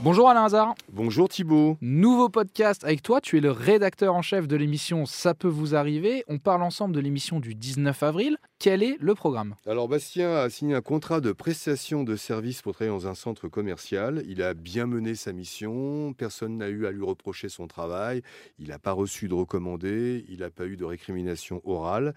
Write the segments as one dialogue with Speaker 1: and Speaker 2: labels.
Speaker 1: Bonjour Alain Hazard.
Speaker 2: Bonjour Thibault.
Speaker 1: Nouveau podcast avec toi. Tu es le rédacteur en chef de l'émission Ça peut vous arriver. On parle ensemble de l'émission du 19 avril. Quel est le programme?
Speaker 2: Alors Bastien a signé un contrat de prestation de service pour travailler dans un centre commercial. Il a bien mené sa mission. Personne n'a eu à lui reprocher son travail. Il n'a pas reçu de recommandé. Il n'a pas eu de récrimination orale.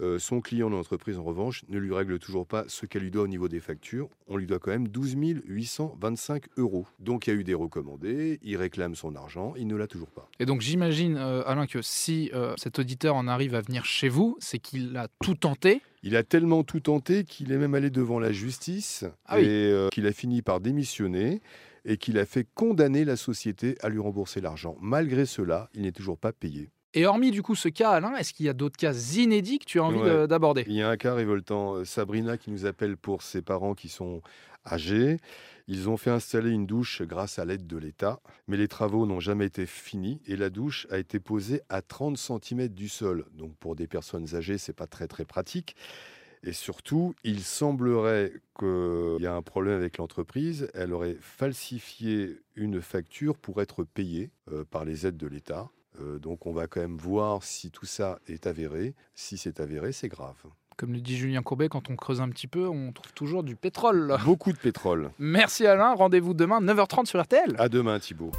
Speaker 2: Euh, son client de l'entreprise, en revanche, ne lui règle toujours pas ce qu'elle lui doit au niveau des factures. On lui doit quand même 12 825 euros. Donc il y a eu des recommandés. Il réclame son argent. Il ne l'a toujours pas.
Speaker 1: Et donc j'imagine, euh, Alain, que si euh, cet auditeur en arrive à venir chez vous, c'est qu'il a tout tenté
Speaker 2: il a tellement tout tenté qu'il est même allé devant la justice
Speaker 1: ah et
Speaker 2: euh, qu'il a fini par démissionner et qu'il a fait condamner la société à lui rembourser l'argent. Malgré cela, il n'est toujours pas payé.
Speaker 1: Et hormis du coup ce cas, Alain, est-ce qu'il y a d'autres cas inédits que tu as envie
Speaker 2: Ouais.
Speaker 1: d'aborder?
Speaker 2: Il y a un cas révoltant. Euh, Sabrina qui nous appelle pour ses parents qui sont âgés. Ils ont fait installer une douche grâce à l'aide de l'État, mais les travaux n'ont jamais été finis et la douche a été posée à 30 cm du sol. Donc pour des personnes âgées, c'est pas très très pratique. Et surtout, il semblerait qu'il y a un problème avec l'entreprise. Elle aurait falsifié une facture pour être payée euh, par les aides de l'État. Euh, donc on va quand même voir si tout ça est avéré. Si c'est avéré, c'est grave.
Speaker 1: Comme le dit Julien Courbet, quand on creuse un petit peu, on trouve toujours du pétrole.
Speaker 2: Beaucoup de pétrole.
Speaker 1: Merci Alain, rendez-vous demain 9h30 sur RTL.
Speaker 2: À demain Thibault.